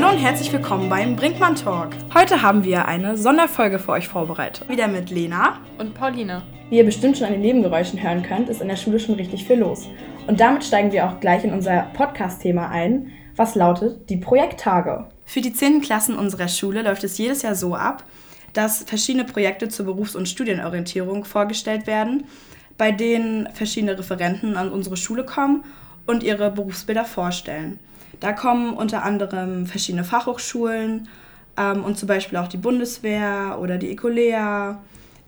Hallo und herzlich willkommen beim Brinkmann Talk. Heute haben wir eine Sonderfolge für euch vorbereitet. Wieder mit Lena und Pauline. Wie ihr bestimmt schon an den Nebengeräuschen hören könnt, ist in der Schule schon richtig viel los. Und damit steigen wir auch gleich in unser Podcast-Thema ein, was lautet die Projekttage. Für die 10. Klassen unserer Schule läuft es jedes Jahr so ab, dass verschiedene Projekte zur Berufs- und Studienorientierung vorgestellt werden, bei denen verschiedene Referenten an unsere Schule kommen und ihre Berufsbilder vorstellen. Da kommen unter anderem verschiedene Fachhochschulen ähm, und zum Beispiel auch die Bundeswehr oder die Ecolea,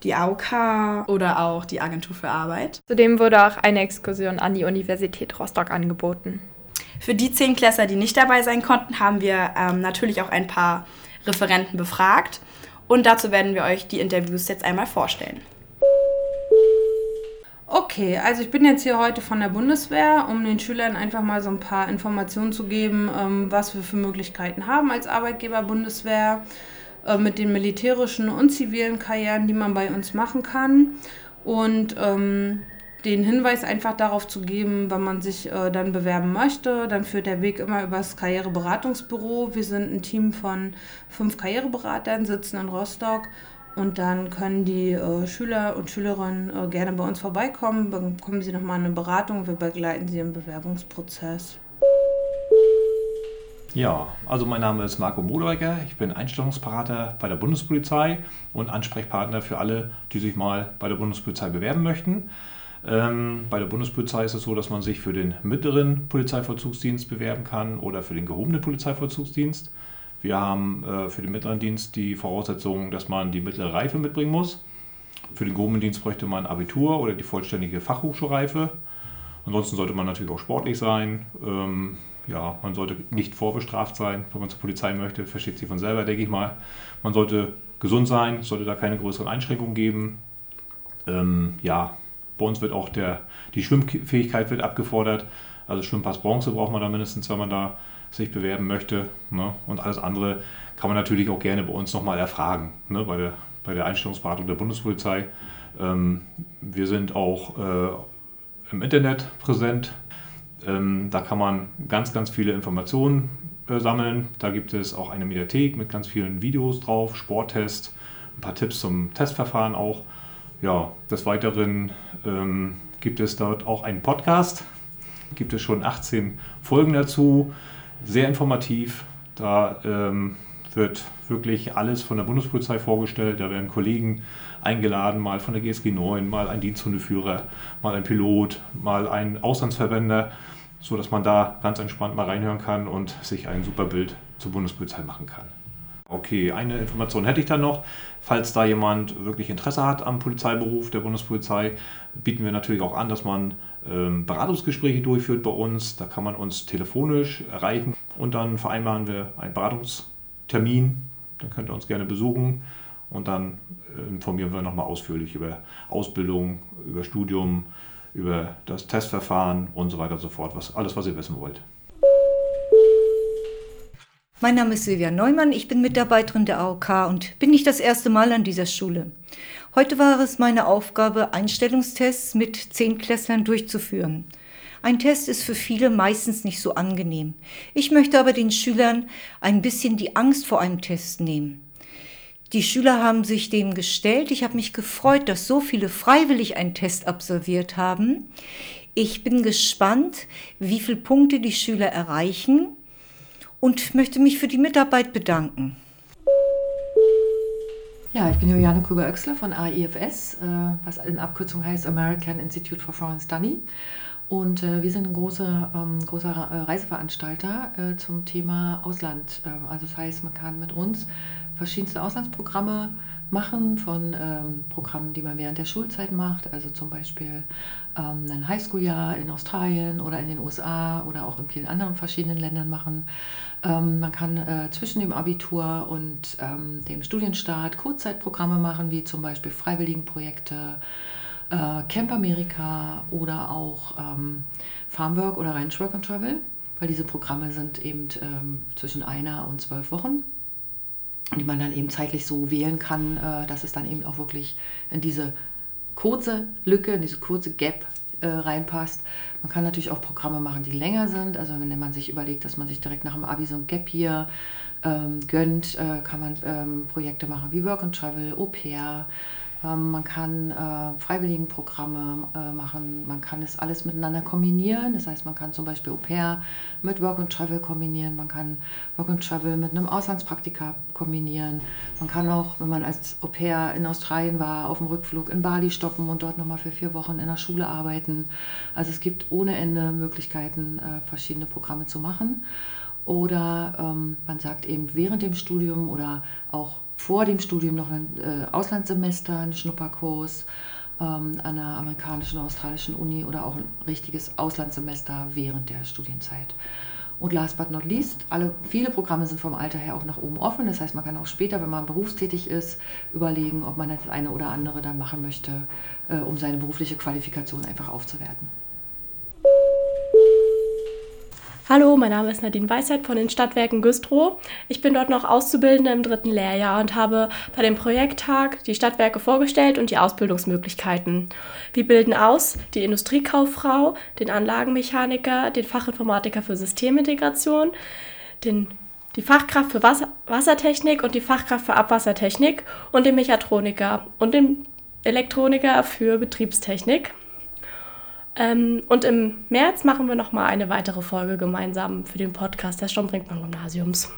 die AOK oder auch die Agentur für Arbeit. Zudem wurde auch eine Exkursion an die Universität Rostock angeboten. Für die Zehnklässler, die nicht dabei sein konnten, haben wir ähm, natürlich auch ein paar Referenten befragt und dazu werden wir euch die Interviews jetzt einmal vorstellen. Okay, also ich bin jetzt hier heute von der Bundeswehr, um den Schülern einfach mal so ein paar Informationen zu geben, ähm, was wir für Möglichkeiten haben als Arbeitgeber Bundeswehr äh, mit den militärischen und zivilen Karrieren, die man bei uns machen kann. Und ähm, den Hinweis einfach darauf zu geben, wenn man sich äh, dann bewerben möchte, dann führt der Weg immer über das Karriereberatungsbüro. Wir sind ein Team von fünf Karriereberatern, sitzen in Rostock und dann können die äh, Schüler und Schülerinnen äh, gerne bei uns vorbeikommen, bekommen sie nochmal eine Beratung, wir begleiten sie im Bewerbungsprozess. Ja, also mein Name ist Marco Moderecker, ich bin Einstellungsberater bei der Bundespolizei und Ansprechpartner für alle, die sich mal bei der Bundespolizei bewerben möchten. Ähm, bei der Bundespolizei ist es so, dass man sich für den mittleren Polizeivollzugsdienst bewerben kann oder für den gehobenen Polizeivollzugsdienst. Wir haben äh, für den mittleren Dienst die Voraussetzung, dass man die mittlere Reife mitbringen muss. Für den gehobenen Dienst bräuchte man Abitur oder die vollständige Fachhochschulreife. Ansonsten sollte man natürlich auch sportlich sein. Ähm, ja, man sollte nicht vorbestraft sein, wenn man zur Polizei möchte, versteht sich von selber, denke ich mal. Man sollte gesund sein, es sollte da keine größeren Einschränkungen geben. Ähm, ja, bei uns wird auch der, die Schwimmfähigkeit wird abgefordert. Also Schwimmpass Bronze braucht man da mindestens, wenn man da sich bewerben möchte. Ne? Und alles andere kann man natürlich auch gerne bei uns nochmal erfragen, ne? bei, der, bei der Einstellungsberatung der Bundespolizei. Ähm, wir sind auch äh, im Internet präsent. Ähm, da kann man ganz, ganz viele Informationen äh, sammeln. Da gibt es auch eine Mediathek mit ganz vielen Videos drauf, Sporttests, ein paar Tipps zum Testverfahren auch. Ja, des Weiteren ähm, gibt es dort auch einen Podcast. Gibt es schon 18 Folgen dazu sehr informativ. Da ähm, wird wirklich alles von der Bundespolizei vorgestellt. Da werden Kollegen eingeladen, mal von der GSG 9, mal ein Diensthundeführer, mal ein Pilot, mal ein Auslandsverwender, sodass man da ganz entspannt mal reinhören kann und sich ein super Bild zur Bundespolizei machen kann. Okay, eine Information hätte ich dann noch. Falls da jemand wirklich Interesse hat am Polizeiberuf der Bundespolizei, bieten wir natürlich auch an, dass man Beratungsgespräche durchführt bei uns. Da kann man uns telefonisch erreichen und dann vereinbaren wir einen Beratungstermin. Dann könnt ihr uns gerne besuchen und dann äh, informieren wir nochmal ausführlich über Ausbildung, über Studium, über das Testverfahren und so weiter und so fort. Was, alles, was ihr wissen wollt. Mein Name ist Silvia Neumann, ich bin Mitarbeiterin der AOK und bin nicht das erste Mal an dieser Schule. Heute war es meine Aufgabe, Einstellungstests mit Zehnklässlern durchzuführen. Ein Test ist für viele meistens nicht so angenehm. Ich möchte aber den Schülern ein bisschen die Angst vor einem Test nehmen. Die Schüler haben sich dem gestellt. Ich habe mich gefreut, dass so viele freiwillig einen Test absolviert haben. Ich bin gespannt, wie viele Punkte die Schüler erreichen und möchte mich für die Mitarbeit bedanken. Ja, ich bin Juliane Krüger-Oechsler von AIFS, äh, was in Abkürzung heißt American Institute for Foreign Study. Und äh, wir sind ein großer, ähm, großer äh, Reiseveranstalter zum Thema Ausland. Ähm, also das heißt, man kann mit uns verschiedenste Auslandsprogramme machen von ähm, Programmen, die man während der Schulzeit macht, also zum Beispiel ähm, ein Highschool-Jahr in Australien oder in den USA oder auch in vielen anderen verschiedenen Ländern machen. Ähm, man kann äh, zwischen dem Abitur und ähm, dem Studienstart Kurzzeitprogramme machen, wie zum Beispiel Freiwilligenprojekte, äh, Camp Amerika oder auch ähm, Farmwork oder Ranch Work and Travel, weil diese Programme sind eben ähm, zwischen einer und zwölf Wochen die man dann eben zeitlich so wählen kann, äh, dass es dann eben auch wirklich in diese kurze Lücke, in diese kurze Gap äh, reinpasst. Man kann natürlich auch Programme machen, die länger sind. Also wenn man sich überlegt, dass man sich direkt nach dem Abi so ein Gap hier ähm, gönnt, äh, kann man ähm, Projekte machen wie Work and Travel, Au pair, man kann äh, Freiwilligenprogramme äh, machen, man kann es alles miteinander kombinieren. Das heißt, man kann zum Beispiel Au pair mit Work and Travel kombinieren, man kann Work and Travel mit einem Auslandspraktika kombinieren. Man kann auch, wenn man als Au pair in Australien war, auf dem Rückflug in Bali stoppen und dort nochmal für vier Wochen in der Schule arbeiten. Also es gibt ohne Ende Möglichkeiten, äh, verschiedene Programme zu machen. Oder ähm, man sagt eben während dem Studium oder auch vor dem Studium noch ein äh, Auslandssemester, einen Schnupperkurs ähm, an einer amerikanischen oder australischen Uni oder auch ein richtiges Auslandssemester während der Studienzeit. Und last but not least, alle, viele Programme sind vom Alter her auch nach oben offen. Das heißt, man kann auch später, wenn man berufstätig ist, überlegen, ob man das eine oder andere dann machen möchte, äh, um seine berufliche Qualifikation einfach aufzuwerten. Hallo, mein Name ist Nadine Weisheit von den Stadtwerken Güstrow. Ich bin dort noch Auszubildende im dritten Lehrjahr und habe bei dem Projekttag die Stadtwerke vorgestellt und die Ausbildungsmöglichkeiten. Wir bilden aus die Industriekauffrau, den Anlagenmechaniker, den Fachinformatiker für Systemintegration, den, die Fachkraft für Wasser, Wassertechnik und die Fachkraft für Abwassertechnik und den Mechatroniker und den Elektroniker für Betriebstechnik. Ähm, und im März machen wir nochmal eine weitere Folge gemeinsam für den Podcast des Sturm-Brinkmann-Gymnasiums.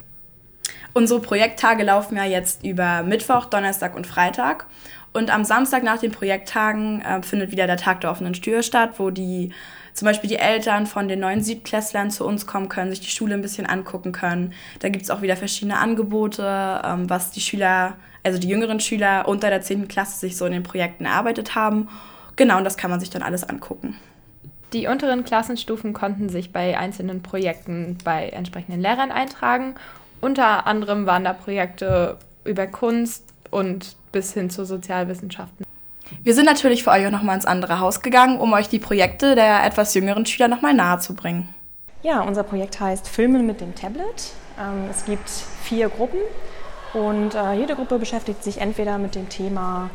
Unsere Projekttage laufen ja jetzt über Mittwoch, Donnerstag und Freitag. Und am Samstag nach den Projekttagen äh, findet wieder der Tag der offenen Tür statt, wo die zum Beispiel die Eltern von den neuen Siebtklässlern zu uns kommen können, sich die Schule ein bisschen angucken können. Da gibt es auch wieder verschiedene Angebote, ähm, was die Schüler, also die jüngeren Schüler unter der 10. Klasse sich so in den Projekten erarbeitet haben. Genau, und das kann man sich dann alles angucken. Die unteren Klassenstufen konnten sich bei einzelnen Projekten bei entsprechenden Lehrern eintragen. Unter anderem waren da Projekte über Kunst und bis hin zu Sozialwissenschaften. Wir sind natürlich für euch auch nochmal ins andere Haus gegangen, um euch die Projekte der etwas jüngeren Schüler nochmal nahe zu bringen. Ja, unser Projekt heißt Filmen mit dem Tablet. Ähm, es gibt vier Gruppen und äh, jede Gruppe beschäftigt sich entweder mit dem Thema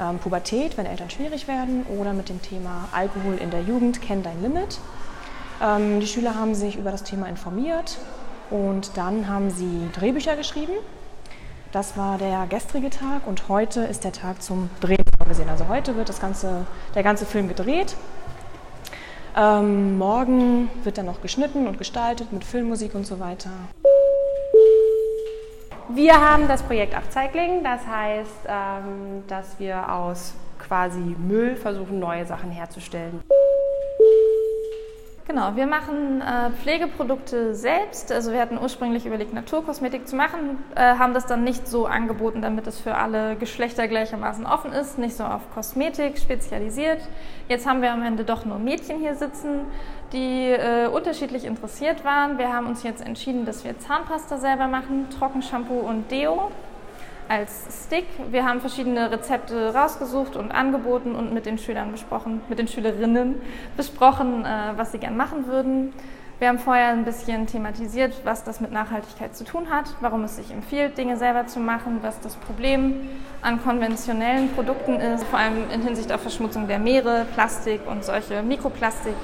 ähm, Pubertät, wenn Eltern schwierig werden, oder mit dem Thema Alkohol in der Jugend, kenn dein Limit. Ähm, die Schüler haben sich über das Thema informiert und dann haben sie Drehbücher geschrieben. Das war der gestrige Tag und heute ist der Tag zum Drehen vorgesehen. Also heute wird das ganze, der ganze Film gedreht. Ähm, morgen wird dann noch geschnitten und gestaltet mit Filmmusik und so weiter. Wir haben das Projekt Upcycling, das heißt, ähm, dass wir aus quasi Müll versuchen, neue Sachen herzustellen. Genau, wir machen äh, Pflegeprodukte selbst. Also wir hatten ursprünglich überlegt, Naturkosmetik zu machen, äh, haben das dann nicht so angeboten, damit es für alle Geschlechter gleichermaßen offen ist, nicht so auf Kosmetik spezialisiert. Jetzt haben wir am Ende doch nur Mädchen hier sitzen, die äh, unterschiedlich interessiert waren. Wir haben uns jetzt entschieden, dass wir Zahnpasta selber machen, Trockenshampoo und Deo als Stick. Wir haben verschiedene Rezepte rausgesucht und angeboten und mit den Schülern besprochen, mit den Schülerinnen besprochen, äh, was sie gern machen würden. Wir haben vorher ein bisschen thematisiert, was das mit Nachhaltigkeit zu tun hat, warum es sich empfiehlt, Dinge selber zu machen, was das Problem an konventionellen Produkten ist, vor allem in Hinsicht auf Verschmutzung der Meere, Plastik und solche Mikroplastik.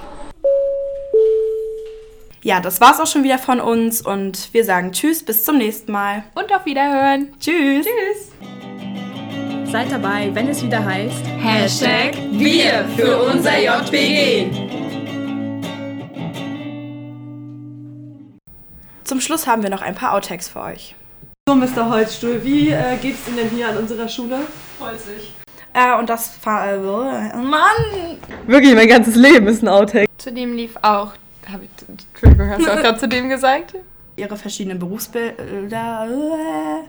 Ja, das war's auch schon wieder von uns und wir sagen Tschüss, bis zum nächsten Mal. Und auf Wiederhören. Tschüss. Tschüss. Seid dabei, wenn es wieder heißt Hashtag Wir für unser JPG. Zum Schluss haben wir noch ein paar Outtakes für euch. So, Mr. Holzstuhl, wie äh, geht's Ihnen denn hier an unserer Schule? Holzig. Äh, und das war. Äh, Mann! Wirklich, mein ganzes Leben ist ein Outtake. Zudem lief auch habe ich, Entschuldigung, hast du auch gerade zu dem gesagt? Ihre verschiedenen Berufsbilder.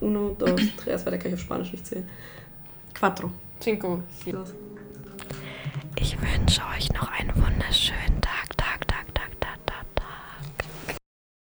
Uno, dos, tres, weil der kann ich auf Spanisch nicht zählen. Quattro. Cinco. Ich wünsche euch noch einen